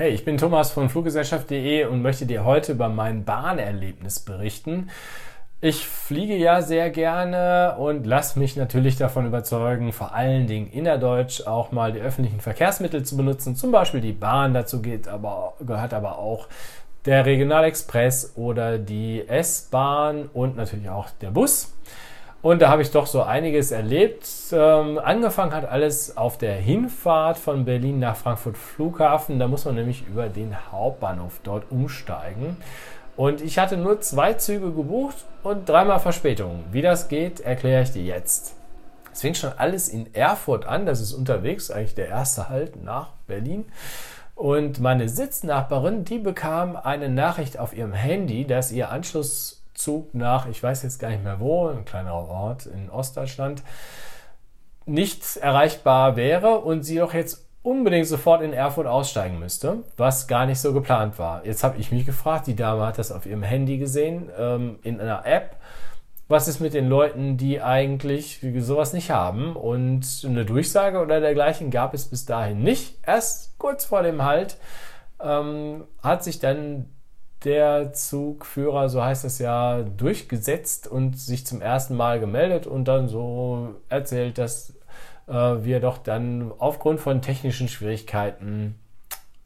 Hey, ich bin Thomas von Fluggesellschaft.de und möchte dir heute über mein Bahnerlebnis berichten. Ich fliege ja sehr gerne und lasse mich natürlich davon überzeugen, vor allen Dingen innerdeutsch auch mal die öffentlichen Verkehrsmittel zu benutzen. Zum Beispiel die Bahn, dazu geht aber, gehört aber auch der Regionalexpress oder die S-Bahn und natürlich auch der Bus. Und da habe ich doch so einiges erlebt. Ähm, angefangen hat alles auf der Hinfahrt von Berlin nach Frankfurt Flughafen. Da muss man nämlich über den Hauptbahnhof dort umsteigen. Und ich hatte nur zwei Züge gebucht und dreimal Verspätung. Wie das geht, erkläre ich dir jetzt. Es fing schon alles in Erfurt an. Das ist unterwegs, eigentlich der erste Halt nach Berlin. Und meine Sitznachbarin, die bekam eine Nachricht auf ihrem Handy, dass ihr Anschluss Zug nach, ich weiß jetzt gar nicht mehr wo, ein kleinerer Ort in Ostdeutschland, nicht erreichbar wäre und sie doch jetzt unbedingt sofort in Erfurt aussteigen müsste, was gar nicht so geplant war. Jetzt habe ich mich gefragt, die Dame hat das auf ihrem Handy gesehen, ähm, in einer App. Was ist mit den Leuten, die eigentlich sowas nicht haben? Und eine Durchsage oder dergleichen gab es bis dahin nicht. Erst kurz vor dem Halt ähm, hat sich dann der Zugführer, so heißt es ja, durchgesetzt und sich zum ersten Mal gemeldet und dann so erzählt, dass äh, wir doch dann aufgrund von technischen Schwierigkeiten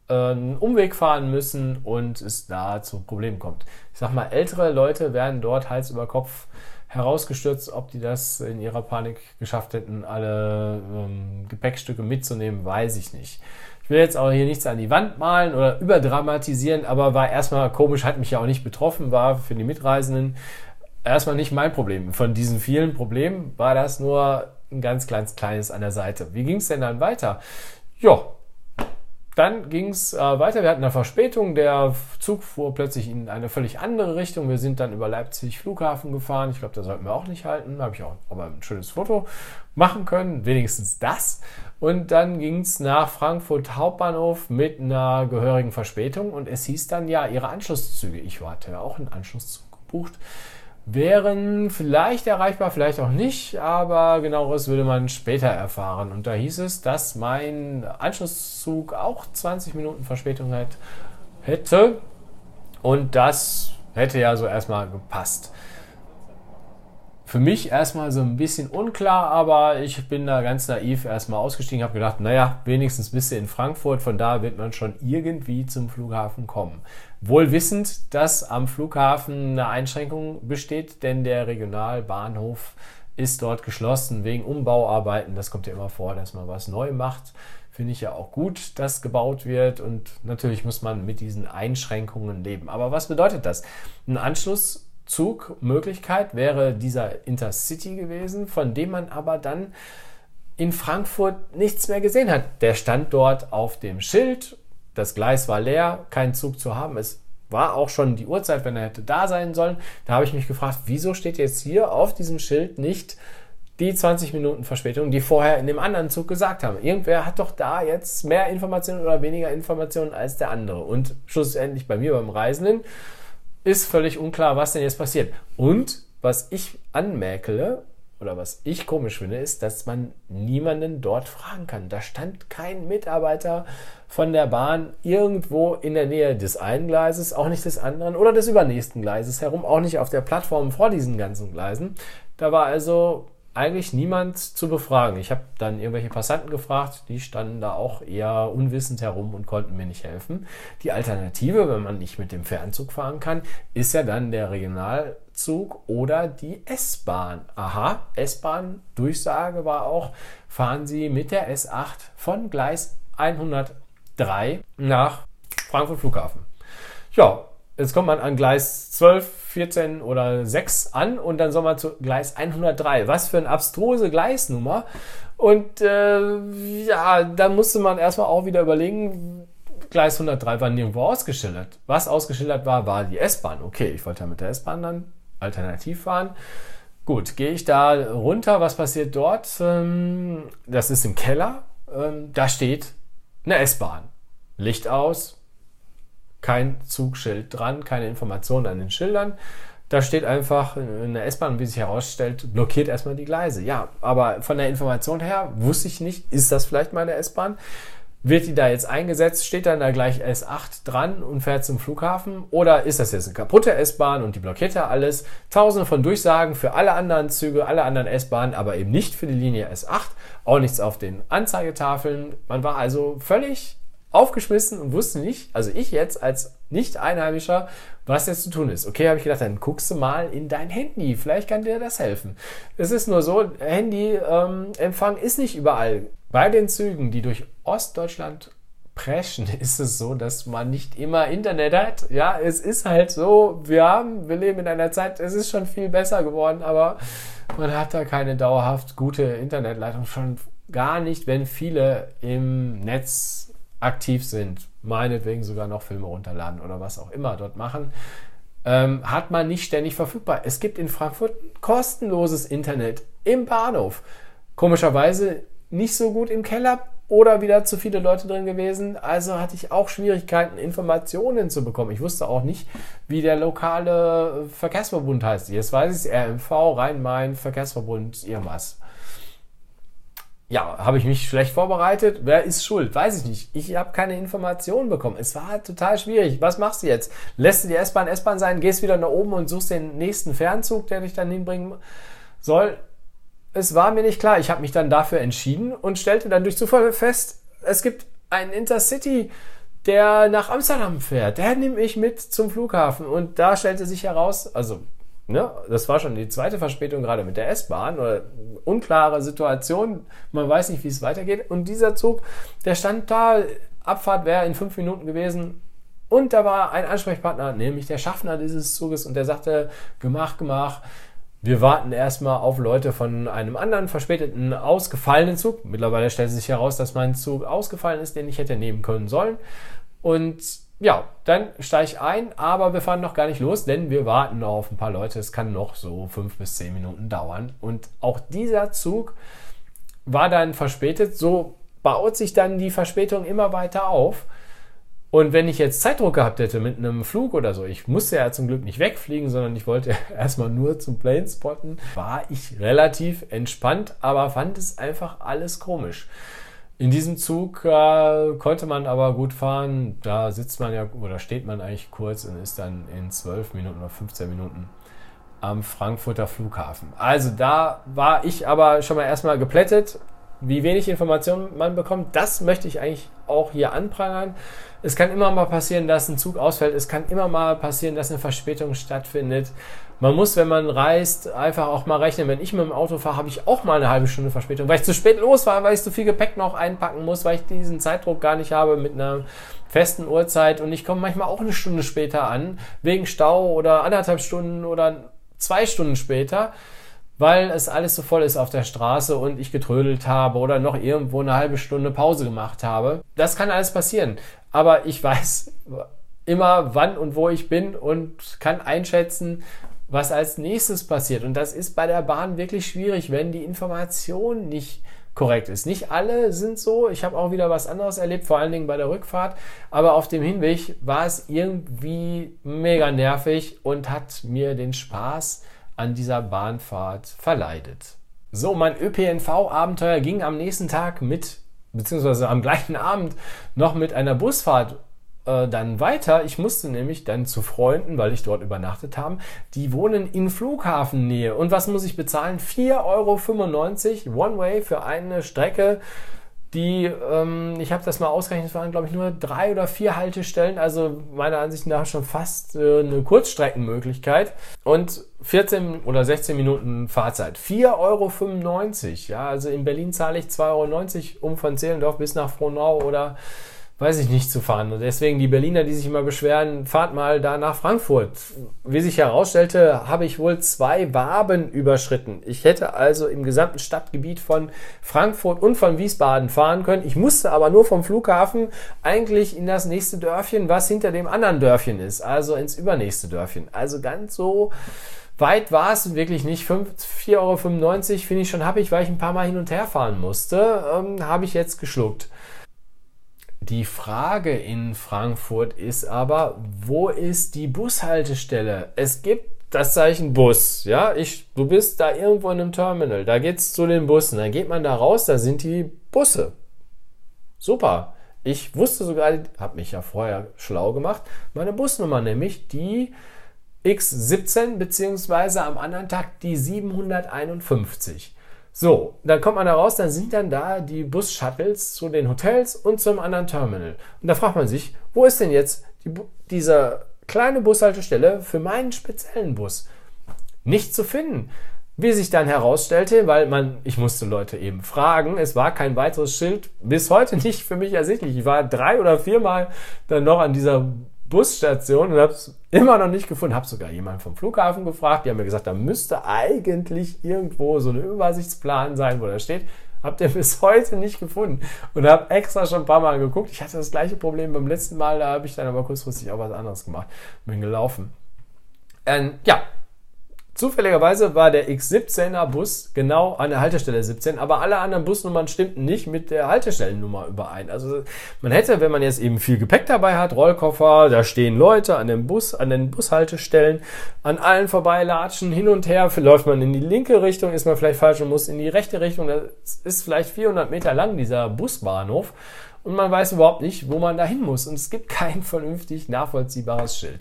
äh, einen Umweg fahren müssen und es da zu Problemen kommt. Ich sag mal, ältere Leute werden dort Hals über Kopf herausgestürzt. Ob die das in ihrer Panik geschafft hätten, alle ähm, Gepäckstücke mitzunehmen, weiß ich nicht. Ich will jetzt auch hier nichts an die Wand malen oder überdramatisieren, aber war erstmal komisch, hat mich ja auch nicht betroffen, war für die Mitreisenden erstmal nicht mein Problem. Von diesen vielen Problemen war das nur ein ganz kleines, kleines an der Seite. Wie ging es denn dann weiter? Ja, dann ging es äh, weiter. Wir hatten eine Verspätung. Der Zug fuhr plötzlich in eine völlig andere Richtung. Wir sind dann über Leipzig Flughafen gefahren. Ich glaube, da sollten wir auch nicht halten. Habe ich auch aber ein schönes Foto machen können. Wenigstens das. Und dann ging es nach Frankfurt Hauptbahnhof mit einer gehörigen Verspätung. Und es hieß dann ja, ihre Anschlusszüge. Ich hatte ja auch einen Anschlusszug gebucht wären vielleicht erreichbar, vielleicht auch nicht, aber genaueres würde man später erfahren. Und da hieß es, dass mein Anschlusszug auch 20 Minuten Verspätung hätte. Und das hätte ja so erstmal gepasst. Für mich erstmal so ein bisschen unklar, aber ich bin da ganz naiv erstmal ausgestiegen, habe gedacht, naja, wenigstens bist du in Frankfurt, von da wird man schon irgendwie zum Flughafen kommen. Wohl wissend, dass am Flughafen eine Einschränkung besteht, denn der Regionalbahnhof ist dort geschlossen wegen Umbauarbeiten. Das kommt ja immer vor, dass man was neu macht. Finde ich ja auch gut, dass gebaut wird und natürlich muss man mit diesen Einschränkungen leben. Aber was bedeutet das? Ein Anschlusszugmöglichkeit wäre dieser Intercity gewesen, von dem man aber dann in Frankfurt nichts mehr gesehen hat. Der stand dort auf dem Schild das Gleis war leer, kein Zug zu haben. Es war auch schon die Uhrzeit, wenn er hätte da sein sollen. Da habe ich mich gefragt, wieso steht jetzt hier auf diesem Schild nicht die 20 Minuten Verspätung, die vorher in dem anderen Zug gesagt haben. Irgendwer hat doch da jetzt mehr Informationen oder weniger Informationen als der andere. Und schlussendlich bei mir beim Reisenden ist völlig unklar, was denn jetzt passiert. Und was ich anmäkele, oder was ich komisch finde, ist, dass man niemanden dort fragen kann. Da stand kein Mitarbeiter von der Bahn irgendwo in der Nähe des einen Gleises, auch nicht des anderen oder des übernächsten Gleises herum, auch nicht auf der Plattform vor diesen ganzen Gleisen. Da war also eigentlich niemand zu befragen. Ich habe dann irgendwelche Passanten gefragt, die standen da auch eher unwissend herum und konnten mir nicht helfen. Die Alternative, wenn man nicht mit dem Fernzug fahren kann, ist ja dann der Regionalzug oder die S-Bahn. Aha, S-Bahn-Durchsage war auch, fahren Sie mit der S8 von Gleis 103 nach Frankfurt Flughafen. Ja, Jetzt kommt man an Gleis 12, 14 oder 6 an und dann soll man zu Gleis 103. Was für eine abstruse Gleisnummer. Und äh, ja, dann musste man erstmal auch wieder überlegen, Gleis 103 war nirgendwo ausgeschildert. Was ausgeschildert war, war die S-Bahn. Okay, ich wollte ja mit der S-Bahn dann alternativ fahren. Gut, gehe ich da runter. Was passiert dort? Ähm, das ist im Keller. Ähm, da steht eine S-Bahn. Licht aus, kein Zugschild dran, keine Informationen an den Schildern. Da steht einfach eine S-Bahn, wie sich herausstellt, blockiert erstmal die Gleise. Ja, aber von der Information her wusste ich nicht, ist das vielleicht meine S-Bahn? Wird die da jetzt eingesetzt? Steht dann da gleich S8 dran und fährt zum Flughafen? Oder ist das jetzt eine kaputte S-Bahn und die blockiert ja alles? Tausende von Durchsagen für alle anderen Züge, alle anderen S-Bahnen, aber eben nicht für die Linie S8. Auch nichts auf den Anzeigetafeln. Man war also völlig aufgeschmissen und wusste nicht, also ich jetzt als Nicht-Einheimischer, was jetzt zu tun ist. Okay, habe ich gedacht, dann guckst du mal in dein Handy. Vielleicht kann dir das helfen. Es ist nur so, Handy-Empfang ähm, ist nicht überall. Bei den Zügen, die durch Ostdeutschland preschen, ist es so, dass man nicht immer Internet hat. Ja, es ist halt so, wir haben, wir leben in einer Zeit, es ist schon viel besser geworden, aber man hat da keine dauerhaft gute Internetleitung. Schon gar nicht, wenn viele im Netz aktiv sind, meinetwegen sogar noch Filme runterladen oder was auch immer dort machen, ähm, hat man nicht ständig verfügbar. Es gibt in Frankfurt kostenloses Internet im Bahnhof. Komischerweise nicht so gut im Keller oder wieder zu viele Leute drin gewesen. Also hatte ich auch Schwierigkeiten, Informationen zu bekommen. Ich wusste auch nicht, wie der lokale Verkehrsverbund heißt. Jetzt weiß ich es, RMV, Rhein-Main, Verkehrsverbund, irgendwas ja, habe ich mich schlecht vorbereitet? Wer ist schuld? Weiß ich nicht. Ich habe keine Informationen bekommen. Es war total schwierig. Was machst du jetzt? Lässt du die S-Bahn S-Bahn sein, gehst wieder nach oben und suchst den nächsten Fernzug, der dich dann hinbringen soll? Es war mir nicht klar. Ich habe mich dann dafür entschieden und stellte dann durch Zufall fest, es gibt einen Intercity, der nach Amsterdam fährt. Der nehme ich mit zum Flughafen. Und da stellte sich heraus, also Ne? Das war schon die zweite Verspätung gerade mit der S-Bahn oder unklare Situation. Man weiß nicht, wie es weitergeht. Und dieser Zug, der stand da, Abfahrt wäre in fünf Minuten gewesen. Und da war ein Ansprechpartner, nämlich der Schaffner dieses Zuges, und der sagte, gemach, gemach, wir warten erstmal auf Leute von einem anderen verspäteten, ausgefallenen Zug. Mittlerweile stellt sich heraus, dass mein Zug ausgefallen ist, den ich hätte nehmen können sollen. Und ja, dann steige ich ein, aber wir fahren noch gar nicht los, denn wir warten noch auf ein paar Leute. Es kann noch so fünf bis zehn Minuten dauern. Und auch dieser Zug war dann verspätet. So baut sich dann die Verspätung immer weiter auf. Und wenn ich jetzt Zeitdruck gehabt hätte mit einem Flug oder so, ich musste ja zum Glück nicht wegfliegen, sondern ich wollte erstmal nur zum Plane spotten, war ich relativ entspannt, aber fand es einfach alles komisch. In diesem Zug äh, konnte man aber gut fahren. Da sitzt man ja oder steht man eigentlich kurz und ist dann in 12 Minuten oder 15 Minuten am Frankfurter Flughafen. Also da war ich aber schon mal erstmal geplättet, wie wenig Informationen man bekommt. Das möchte ich eigentlich auch hier anprangern. Es kann immer mal passieren, dass ein Zug ausfällt. Es kann immer mal passieren, dass eine Verspätung stattfindet. Man muss, wenn man reist, einfach auch mal rechnen. Wenn ich mit dem Auto fahre, habe ich auch mal eine halbe Stunde Verspätung, weil ich zu spät los war, weil ich zu viel Gepäck noch einpacken muss, weil ich diesen Zeitdruck gar nicht habe mit einer festen Uhrzeit und ich komme manchmal auch eine Stunde später an, wegen Stau oder anderthalb Stunden oder zwei Stunden später, weil es alles so voll ist auf der Straße und ich getrödelt habe oder noch irgendwo eine halbe Stunde Pause gemacht habe. Das kann alles passieren. Aber ich weiß immer, wann und wo ich bin und kann einschätzen, was als nächstes passiert. Und das ist bei der Bahn wirklich schwierig, wenn die Information nicht korrekt ist. Nicht alle sind so. Ich habe auch wieder was anderes erlebt, vor allen Dingen bei der Rückfahrt. Aber auf dem Hinweg war es irgendwie mega nervig und hat mir den Spaß an dieser Bahnfahrt verleidet. So, mein ÖPNV-Abenteuer ging am nächsten Tag mit, beziehungsweise am gleichen Abend noch mit einer Busfahrt äh, dann weiter. Ich musste nämlich dann zu Freunden, weil ich dort übernachtet habe, die wohnen in Flughafennähe. Und was muss ich bezahlen? 4,95 Euro One-Way für eine Strecke die, ähm, ich habe das mal ausgerechnet, waren glaube ich nur drei oder vier Haltestellen, also meiner Ansicht nach schon fast äh, eine Kurzstreckenmöglichkeit und 14 oder 16 Minuten Fahrzeit. 4,95 Euro, ja, also in Berlin zahle ich 2,90 Euro, um von Zehlendorf bis nach Frohnau oder weiß ich nicht, zu fahren. Und deswegen die Berliner, die sich immer beschweren, fahrt mal da nach Frankfurt. Wie sich herausstellte, habe ich wohl zwei Waben überschritten. Ich hätte also im gesamten Stadtgebiet von Frankfurt und von Wiesbaden fahren können. Ich musste aber nur vom Flughafen eigentlich in das nächste Dörfchen, was hinter dem anderen Dörfchen ist. Also ins übernächste Dörfchen. Also ganz so weit war es wirklich nicht. 4,95 Euro finde ich schon happig, weil ich ein paar Mal hin und her fahren musste. Ähm, habe ich jetzt geschluckt. Die Frage in Frankfurt ist aber, wo ist die Bushaltestelle? Es gibt das Zeichen Bus, ja, ich, du bist da irgendwo in einem Terminal, da geht's zu den Bussen, dann geht man da raus, da sind die Busse. Super. Ich wusste sogar, habe mich ja vorher schlau gemacht, meine Busnummer nämlich die X17 beziehungsweise am anderen Tag die 751. So, dann kommt man da raus, dann sind dann da die Bus-Shuttles zu den Hotels und zum anderen Terminal. Und da fragt man sich, wo ist denn jetzt die, diese kleine Bushaltestelle für meinen speziellen Bus? Nicht zu finden. Wie sich dann herausstellte, weil man, ich musste Leute eben fragen, es war kein weiteres Schild, bis heute nicht für mich ersichtlich. Ich war drei oder viermal dann noch an dieser Busstation und habe es immer noch nicht gefunden. Habe sogar jemanden vom Flughafen gefragt. Die haben mir gesagt, da müsste eigentlich irgendwo so ein Übersichtsplan sein, wo da steht. Habt ihr bis heute nicht gefunden. Und habe extra schon ein paar Mal geguckt. Ich hatte das gleiche Problem beim letzten Mal, da habe ich dann aber kurzfristig auch was anderes gemacht. Bin gelaufen. Ähm, ja, Zufälligerweise war der X17er Bus genau an der Haltestelle 17, aber alle anderen Busnummern stimmten nicht mit der Haltestellennummer überein. Also man hätte, wenn man jetzt eben viel Gepäck dabei hat, Rollkoffer, da stehen Leute an dem Bus, an den Bushaltestellen, an allen vorbeilatschen, hin und her, läuft man in die linke Richtung, ist man vielleicht falsch und muss in die rechte Richtung. Das ist vielleicht 400 Meter lang, dieser Busbahnhof. Und man weiß überhaupt nicht, wo man da hin muss. Und es gibt kein vernünftig nachvollziehbares Schild.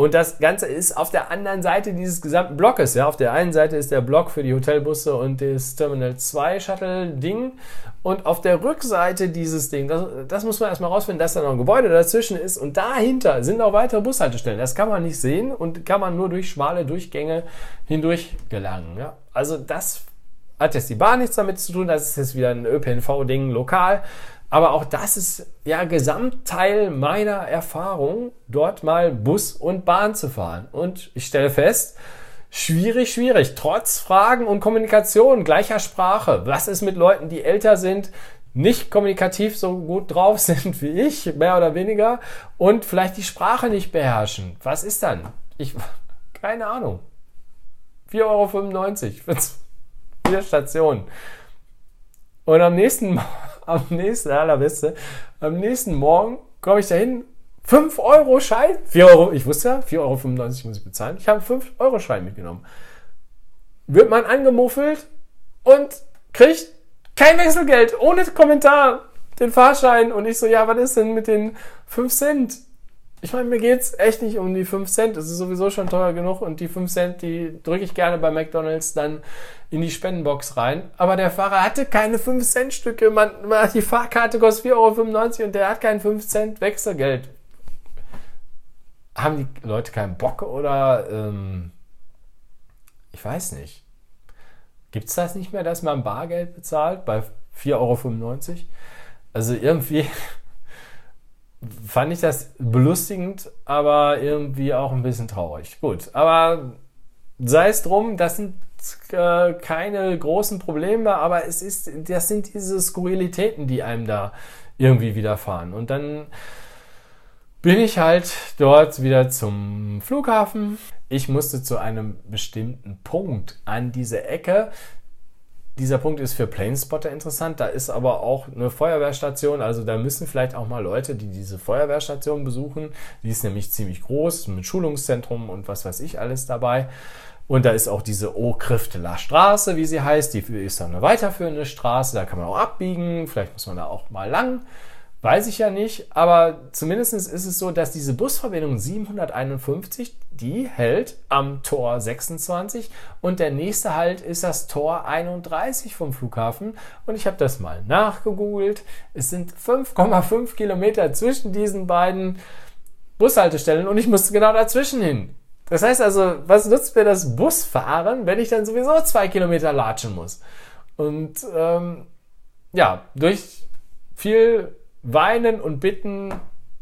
Und das Ganze ist auf der anderen Seite dieses gesamten Blockes. Ja, auf der einen Seite ist der Block für die Hotelbusse und das Terminal 2 Shuttle-Ding. Und auf der Rückseite dieses Ding, das, das muss man erstmal rausfinden, dass da noch ein Gebäude dazwischen ist. Und dahinter sind auch weitere Bushaltestellen. Das kann man nicht sehen und kann man nur durch schmale Durchgänge hindurch gelangen. Ja? Also das hat jetzt die Bahn nichts damit zu tun. Das ist jetzt wieder ein ÖPNV-Ding lokal. Aber auch das ist ja Gesamtteil meiner Erfahrung, dort mal Bus und Bahn zu fahren. Und ich stelle fest, schwierig, schwierig. Trotz Fragen und Kommunikation gleicher Sprache. Was ist mit Leuten, die älter sind, nicht kommunikativ so gut drauf sind wie ich, mehr oder weniger, und vielleicht die Sprache nicht beherrschen? Was ist dann? Ich, keine Ahnung. 4,95 Euro für vier Stationen. Und am nächsten Mal am nächsten, allerbeste, am nächsten Morgen komme ich dahin, 5 Euro Schein, 4 Euro, ich wusste ja, 4,95 Euro muss ich bezahlen. Ich habe 5 Euro Schein mitgenommen. Wird man angemuffelt und kriegt kein Wechselgeld, ohne Kommentar, den Fahrschein. Und ich so, ja, was ist denn mit den 5 Cent? Ich meine, mir geht's echt nicht um die 5 Cent. Es ist sowieso schon teuer genug und die 5 Cent, die drücke ich gerne bei McDonalds dann in die Spendenbox rein. Aber der Fahrer hatte keine 5 Cent Stücke. Man, die Fahrkarte kostet 4,95 Euro und der hat kein 5 Cent Wechselgeld. Haben die Leute keinen Bock oder ähm, ich weiß nicht. Gibt's das nicht mehr, dass man Bargeld bezahlt bei 4,95 Euro? Also irgendwie fand ich das belustigend, aber irgendwie auch ein bisschen traurig. Gut, aber sei es drum, das sind äh, keine großen Probleme, aber es ist, das sind diese Skurrilitäten, die einem da irgendwie widerfahren. Und dann bin ich halt dort wieder zum Flughafen. Ich musste zu einem bestimmten Punkt an diese Ecke. Dieser Punkt ist für Planespotter interessant. Da ist aber auch eine Feuerwehrstation. Also da müssen vielleicht auch mal Leute, die diese Feuerwehrstation besuchen. Die ist nämlich ziemlich groß mit Schulungszentrum und was weiß ich alles dabei. Und da ist auch diese O-Krifteler Straße, wie sie heißt. Die ist dann eine weiterführende Straße. Da kann man auch abbiegen. Vielleicht muss man da auch mal lang. Weiß ich ja nicht, aber zumindest ist es so, dass diese Busverbindung 751, die hält am Tor 26 und der nächste Halt ist das Tor 31 vom Flughafen. Und ich habe das mal nachgegoogelt. Es sind 5,5 Kilometer zwischen diesen beiden Bushaltestellen und ich musste genau dazwischen hin. Das heißt also, was nutzt mir das Busfahren, wenn ich dann sowieso zwei Kilometer latschen muss? Und ähm, ja, durch viel Weinen und Bitten,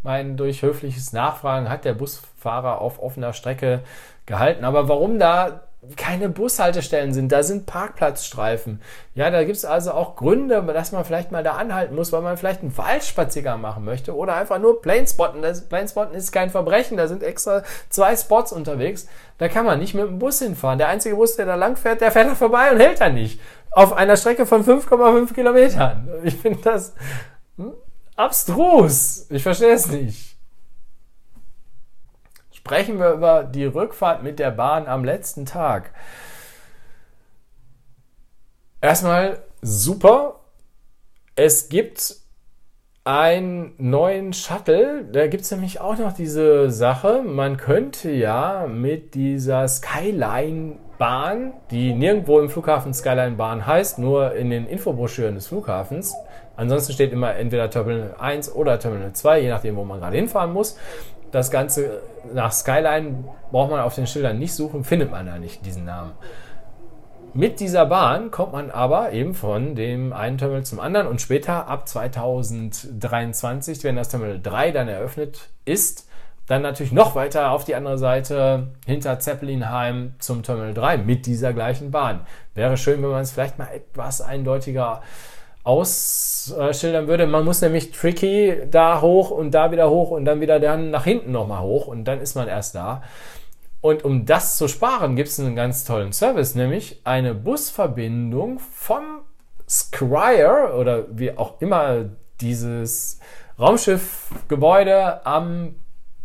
mein durch höfliches Nachfragen hat der Busfahrer auf offener Strecke gehalten. Aber warum da keine Bushaltestellen sind, da sind Parkplatzstreifen. Ja, da gibt es also auch Gründe, dass man vielleicht mal da anhalten muss, weil man vielleicht einen Waldspaziergang machen möchte oder einfach nur Planespotten. Das Planespotten ist kein Verbrechen, da sind extra zwei Spots unterwegs. Da kann man nicht mit dem Bus hinfahren. Der einzige Bus, der da lang fährt, der fährt da vorbei und hält da nicht. Auf einer Strecke von 5,5 Kilometern. Ich finde das hm? Abstrus. Ich verstehe es nicht. Sprechen wir über die Rückfahrt mit der Bahn am letzten Tag. Erstmal super. Es gibt einen neuen Shuttle. Da gibt es nämlich auch noch diese Sache. Man könnte ja mit dieser Skyline-Bahn, die nirgendwo im Flughafen Skyline-Bahn heißt, nur in den Infobroschüren des Flughafens. Ansonsten steht immer entweder Terminal 1 oder Terminal 2, je nachdem, wo man gerade hinfahren muss. Das Ganze nach Skyline braucht man auf den Schildern nicht suchen, findet man da nicht diesen Namen. Mit dieser Bahn kommt man aber eben von dem einen Terminal zum anderen und später ab 2023, wenn das Terminal 3 dann eröffnet ist, dann natürlich noch weiter auf die andere Seite hinter Zeppelinheim zum Terminal 3 mit dieser gleichen Bahn. Wäre schön, wenn man es vielleicht mal etwas eindeutiger ausschildern würde. Man muss nämlich tricky da hoch und da wieder hoch und dann wieder dann nach hinten nochmal hoch und dann ist man erst da. Und um das zu sparen, gibt es einen ganz tollen Service, nämlich eine Busverbindung vom Scryer oder wie auch immer dieses Raumschiffgebäude am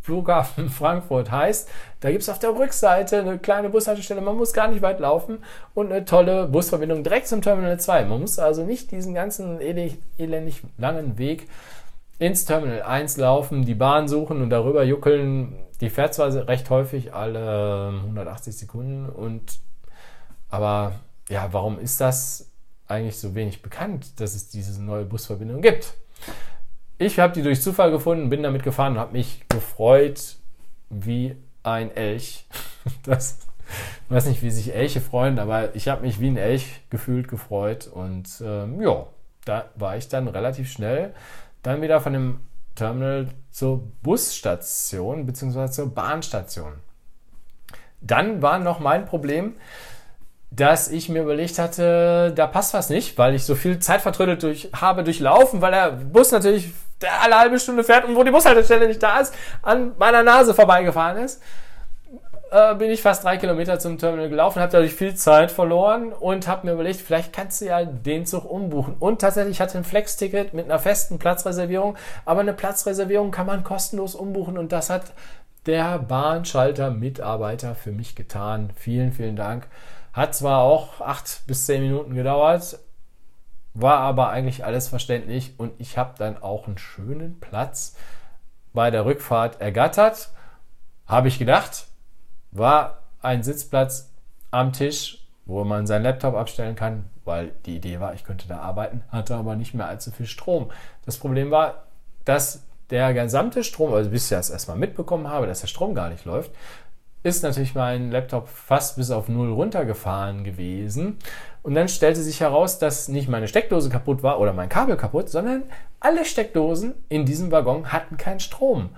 Flughafen Frankfurt heißt. Da gibt es auf der Rückseite eine kleine Bushaltestelle. Man muss gar nicht weit laufen und eine tolle Busverbindung direkt zum Terminal 2. Man muss also nicht diesen ganzen elendig langen Weg ins Terminal 1 laufen, die Bahn suchen und darüber juckeln. Die fährt zwar recht häufig alle 180 Sekunden und aber ja, warum ist das eigentlich so wenig bekannt, dass es diese neue Busverbindung gibt? Ich habe die durch Zufall gefunden, bin damit gefahren und habe mich gefreut wie ein Elch. Das, ich weiß nicht, wie sich Elche freuen, aber ich habe mich wie ein Elch gefühlt gefreut und ähm, ja, da war ich dann relativ schnell dann wieder von dem Terminal zur Busstation bzw. zur Bahnstation. Dann war noch mein Problem, dass ich mir überlegt hatte, da passt was nicht, weil ich so viel Zeit vertrödelt durch, habe durchlaufen, weil der Bus natürlich alle halbe Stunde fährt und wo die Bushaltestelle nicht da ist, an meiner Nase vorbeigefahren ist äh, bin ich fast drei Kilometer zum Terminal gelaufen, habe dadurch viel Zeit verloren und habe mir überlegt, vielleicht kannst du ja den Zug umbuchen. Und tatsächlich hatte ein Flex-Ticket mit einer festen Platzreservierung, aber eine Platzreservierung kann man kostenlos umbuchen und das hat der Bahnschalter-Mitarbeiter für mich getan. Vielen, vielen Dank. Hat zwar auch acht bis zehn Minuten gedauert, war aber eigentlich alles verständlich und ich habe dann auch einen schönen Platz bei der Rückfahrt ergattert. Habe ich gedacht, war ein Sitzplatz am Tisch, wo man seinen Laptop abstellen kann, weil die Idee war, ich könnte da arbeiten, hatte aber nicht mehr allzu viel Strom. Das Problem war, dass der gesamte Strom, also bis ich das erstmal mitbekommen habe, dass der Strom gar nicht läuft, ist natürlich mein Laptop fast bis auf Null runtergefahren gewesen. Und dann stellte sich heraus, dass nicht meine Steckdose kaputt war oder mein Kabel kaputt, sondern alle Steckdosen in diesem Waggon hatten keinen Strom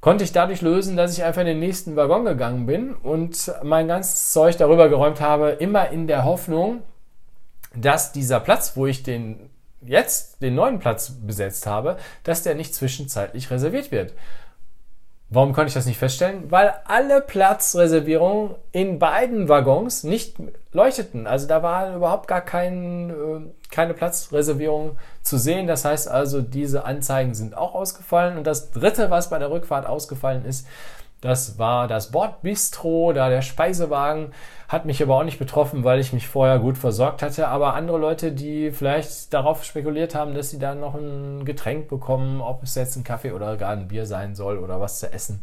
konnte ich dadurch lösen, dass ich einfach in den nächsten Waggon gegangen bin und mein ganzes Zeug darüber geräumt habe, immer in der Hoffnung, dass dieser Platz, wo ich den jetzt den neuen Platz besetzt habe, dass der nicht zwischenzeitlich reserviert wird. Warum konnte ich das nicht feststellen? Weil alle Platzreservierungen in beiden Waggons nicht leuchteten. Also da war überhaupt gar kein, äh, keine Platzreservierung zu sehen. Das heißt also, diese Anzeigen sind auch ausgefallen. Und das dritte, was bei der Rückfahrt ausgefallen ist, das war das Bordbistro, da der Speisewagen. Hat mich aber auch nicht betroffen, weil ich mich vorher gut versorgt hatte. Aber andere Leute, die vielleicht darauf spekuliert haben, dass sie da noch ein Getränk bekommen, ob es jetzt ein Kaffee oder gar ein Bier sein soll oder was zu essen,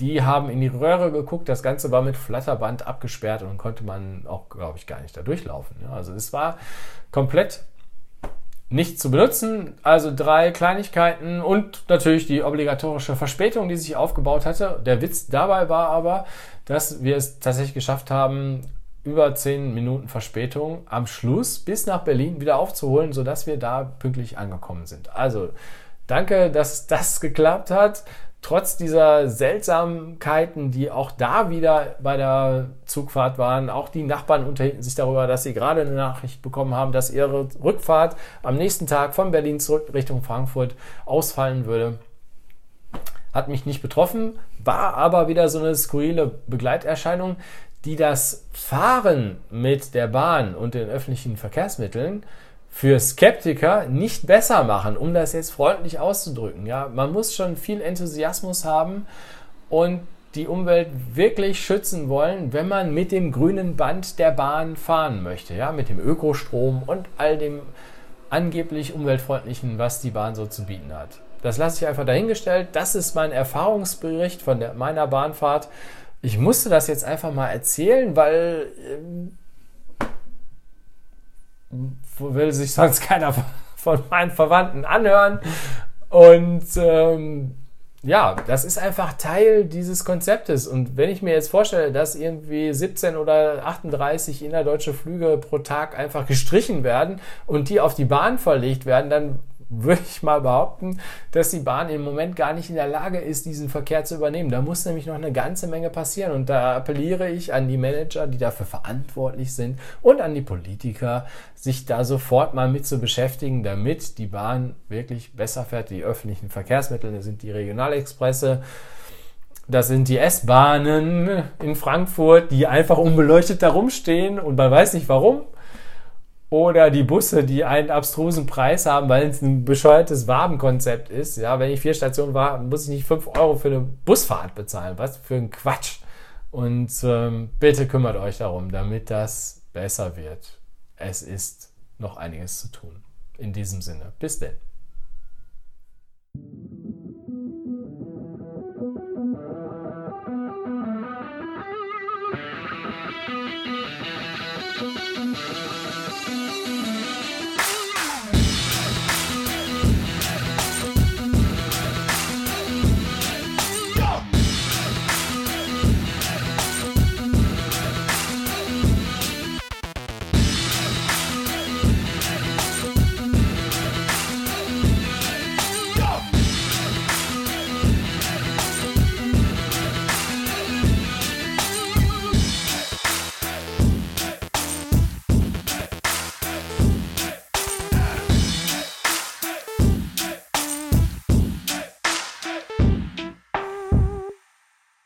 die haben in die Röhre geguckt. Das Ganze war mit Flatterband abgesperrt und konnte man auch, glaube ich, gar nicht da durchlaufen. also es war komplett nicht zu benutzen. Also drei Kleinigkeiten und natürlich die obligatorische Verspätung, die sich aufgebaut hatte. Der Witz dabei war aber, dass wir es tatsächlich geschafft haben, über zehn Minuten Verspätung am Schluss bis nach Berlin wieder aufzuholen, sodass wir da pünktlich angekommen sind. Also danke, dass das geklappt hat trotz dieser Seltsamkeiten, die auch da wieder bei der Zugfahrt waren, auch die Nachbarn unterhielten sich darüber, dass sie gerade eine Nachricht bekommen haben, dass ihre Rückfahrt am nächsten Tag von Berlin zurück Richtung Frankfurt ausfallen würde. Hat mich nicht betroffen, war aber wieder so eine skurrile Begleiterscheinung, die das Fahren mit der Bahn und den öffentlichen Verkehrsmitteln für Skeptiker nicht besser machen, um das jetzt freundlich auszudrücken. Ja, man muss schon viel Enthusiasmus haben und die Umwelt wirklich schützen wollen, wenn man mit dem grünen Band der Bahn fahren möchte, ja, mit dem Ökostrom und all dem angeblich umweltfreundlichen, was die Bahn so zu bieten hat. Das lasse ich einfach dahingestellt. Das ist mein Erfahrungsbericht von der, meiner Bahnfahrt. Ich musste das jetzt einfach mal erzählen, weil äh, will sich sonst keiner von meinen Verwandten anhören. Und ähm, ja, das ist einfach Teil dieses Konzeptes. Und wenn ich mir jetzt vorstelle, dass irgendwie 17 oder 38 innerdeutsche Flüge pro Tag einfach gestrichen werden und die auf die Bahn verlegt werden, dann würde ich mal behaupten, dass die Bahn im Moment gar nicht in der Lage ist, diesen Verkehr zu übernehmen. Da muss nämlich noch eine ganze Menge passieren. Und da appelliere ich an die Manager, die dafür verantwortlich sind und an die Politiker, sich da sofort mal mit zu beschäftigen, damit die Bahn wirklich besser fährt. Die öffentlichen Verkehrsmittel, das sind die Regionalexpresse, das sind die S-Bahnen in Frankfurt, die einfach unbeleuchtet da rumstehen und man weiß nicht warum. Oder die Busse, die einen abstrusen Preis haben, weil es ein bescheuertes Wabenkonzept ist. Ja, wenn ich vier Stationen war, muss ich nicht fünf Euro für eine Busfahrt bezahlen. Was für ein Quatsch. Und ähm, bitte kümmert euch darum, damit das besser wird. Es ist noch einiges zu tun. In diesem Sinne. Bis denn.